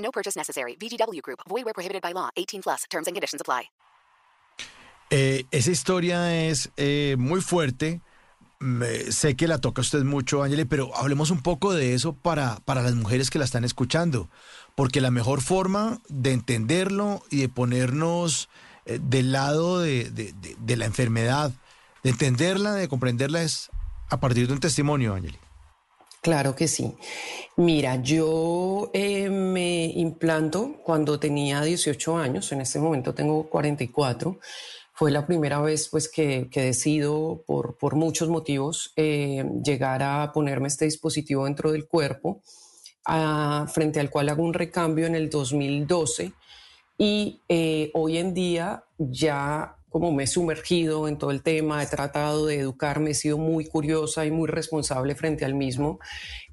No purchase necessary. VGW Group. Void where prohibited by law. 18 plus. Terms and conditions apply. Eh, esa historia es eh, muy fuerte. Sé que la toca a usted mucho, Ángel, pero hablemos un poco de eso para, para las mujeres que la están escuchando. Porque la mejor forma de entenderlo y de ponernos eh, del lado de, de- de- de la enfermedad, de entenderla, de comprenderla, es a partir de un testimonio, Ángel. Claro que sí. Mira, yo eh, me implanto cuando tenía 18 años, en este momento tengo 44. Fue la primera vez pues, que, que decido, por, por muchos motivos, eh, llegar a ponerme este dispositivo dentro del cuerpo, ah, frente al cual hago un recambio en el 2012. Y eh, hoy en día ya como me he sumergido en todo el tema, he tratado de educarme, he sido muy curiosa y muy responsable frente al mismo,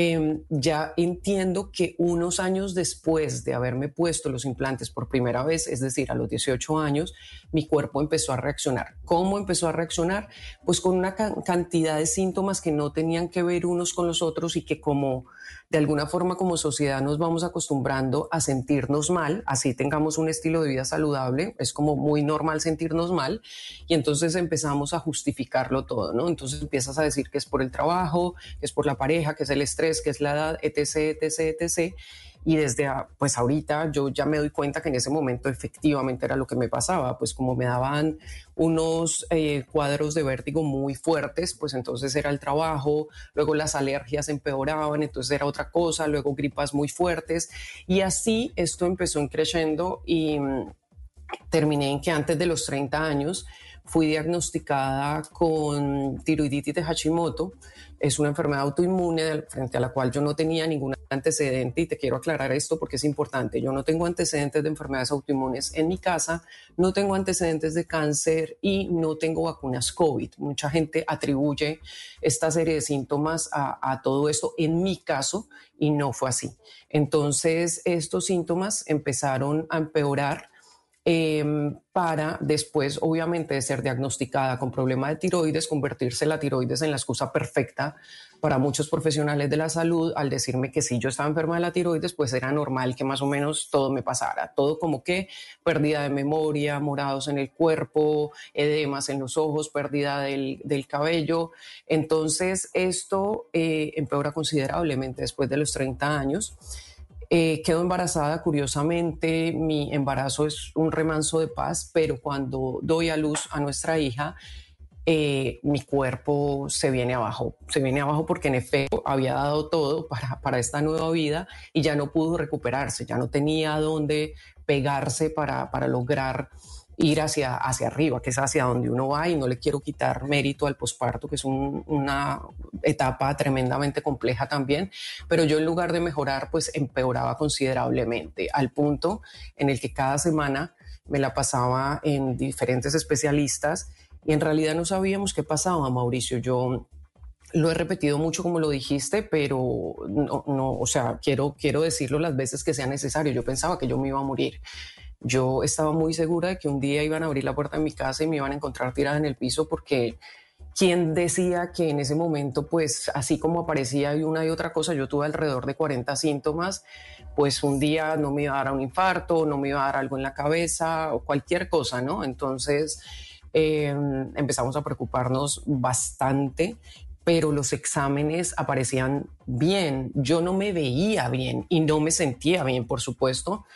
eh, ya entiendo que unos años después de haberme puesto los implantes por primera vez, es decir, a los 18 años, mi cuerpo empezó a reaccionar. ¿Cómo empezó a reaccionar? Pues con una ca- cantidad de síntomas que no tenían que ver unos con los otros y que como de alguna forma como sociedad nos vamos acostumbrando a sentirnos mal, así tengamos un estilo de vida saludable, es como muy normal sentirnos mal y entonces empezamos a justificarlo todo, ¿no? Entonces empiezas a decir que es por el trabajo, que es por la pareja, que es el estrés, que es la edad, etc., etc., etc. Y desde a- pues ahorita yo ya me doy cuenta que en ese momento efectivamente era lo que me pasaba, pues como me daban unos eh, cuadros de vértigo muy fuertes, pues entonces era el trabajo, luego las alergias empeoraban, entonces era otra cosa, luego gripas muy fuertes y así esto empezó en creciendo y mm, terminé en que antes de los 30 años fui diagnosticada con tiroiditis de Hashimoto. Es una enfermedad autoinmune frente a la cual yo no tenía ningún antecedente y te quiero aclarar esto porque es importante. Yo no tengo antecedentes de enfermedades autoinmunes en mi casa, no tengo antecedentes de cáncer y no tengo vacunas COVID. Mucha gente atribuye esta serie de síntomas a todo esto en mi caso y no fue así. Entonces estos síntomas empezaron a empeorar eh, para después, obviamente, de ser diagnosticada con problema de tiroides, convertirse la tiroides en la excusa perfecta para muchos profesionales de la salud al decirme que si yo estaba enferma de la tiroides, pues era normal que más o menos todo me pasara, todo como que pérdida de memoria, morados en el cuerpo, edemas en los ojos, pérdida del, del cabello. Entonces, esto eh, empeora considerablemente después de los 30 años. Eh, quedo embarazada, curiosamente, mi embarazo es un remanso de paz, pero cuando doy a luz a nuestra hija, eh, mi cuerpo se viene abajo, se viene abajo porque en efecto había dado todo para, para esta nueva vida y ya no pudo recuperarse, ya no tenía dónde pegarse para, para lograr ir hacia, hacia arriba, que es hacia donde uno va y no le quiero quitar mérito al posparto, que es un- una etapa tremendamente compleja también, pero yo en lugar de mejorar, pues empeoraba considerablemente, al punto en el que cada semana me la pasaba en diferentes especialistas y en realidad no sabíamos qué pasaba, Mauricio. Yo lo he repetido mucho como lo dijiste, pero no, no, o sea, quiero, quiero decirlo las veces que sea necesario. Yo pensaba que yo me iba a morir. Yo estaba muy segura de que un día iban a abrir la puerta de mi casa y me iban a encontrar tirada en el piso porque quien decía que en ese momento, pues así como aparecía y una y otra cosa, yo tuve alrededor de 40 síntomas, pues un día no me iba a dar un infarto, no me iba a dar algo en la cabeza o cualquier cosa, ¿no? Entonces eh, empezamos a preocuparnos bastante, pero los exámenes aparecían bien. Yo no me veía bien y no me sentía bien, por supuesto,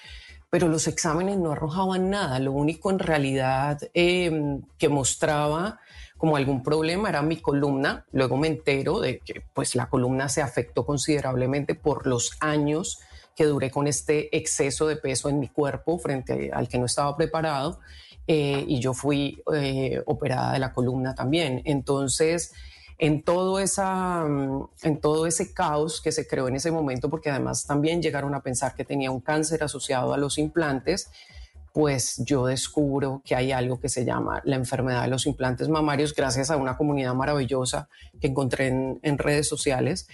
pero los exámenes no arrojaban nada. Lo único en realidad eh, que mostraba como algún problema era mi columna. Luego me entero de que pues la columna se afectó considerablemente por los años que duré con este exceso de peso en mi cuerpo frente al que no estaba preparado. Eh, y yo fui eh, operada de la columna también. Entonces, en todo, esa, en todo ese caos que se creó en ese momento, porque además también llegaron a pensar que tenía un cáncer asociado a los implantes, pues yo descubro que hay algo que se llama la enfermedad de los implantes mamarios gracias a una comunidad maravillosa que encontré en, en redes sociales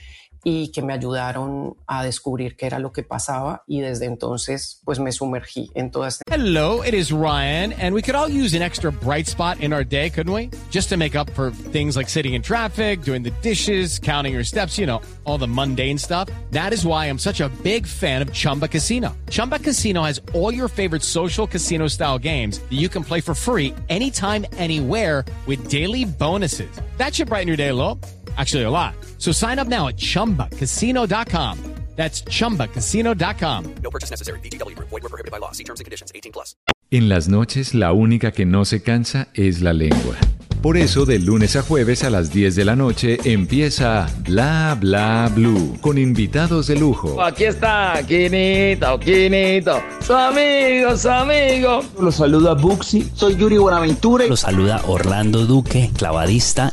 y que me ayudaron a descubrir qué era lo que pasaba y desde entonces pues me sumergí en toda esta Hello, it is Ryan and we could all use an extra bright spot in our day, couldn't we? Just to make up for things like sitting in traffic, doing the dishes, counting your steps, you know, all the mundane stuff. That is why I'm such a big fan of Chumba Casino. Chumba Casino has all your favorite social casino style games that you can play for free anytime anywhere with daily bonuses. That should brighten your day a little. Actually, a lot. So sign up now at chumbacasino.com. That's chumbacasino.com. No purchase necessary. VGW Group. Void were prohibited by law. See terms and conditions. 18 plus. En las noches, la única que no se cansa es la lengua. Por eso, de lunes a jueves a las 10 de la noche empieza Bla Bla Blue con invitados de lujo. Aquí está, Quinito, Quinito, su amigo, su amigo. Los saluda Buxi, soy Yuri Buenaventura. Los saluda Orlando Duque, clavadista.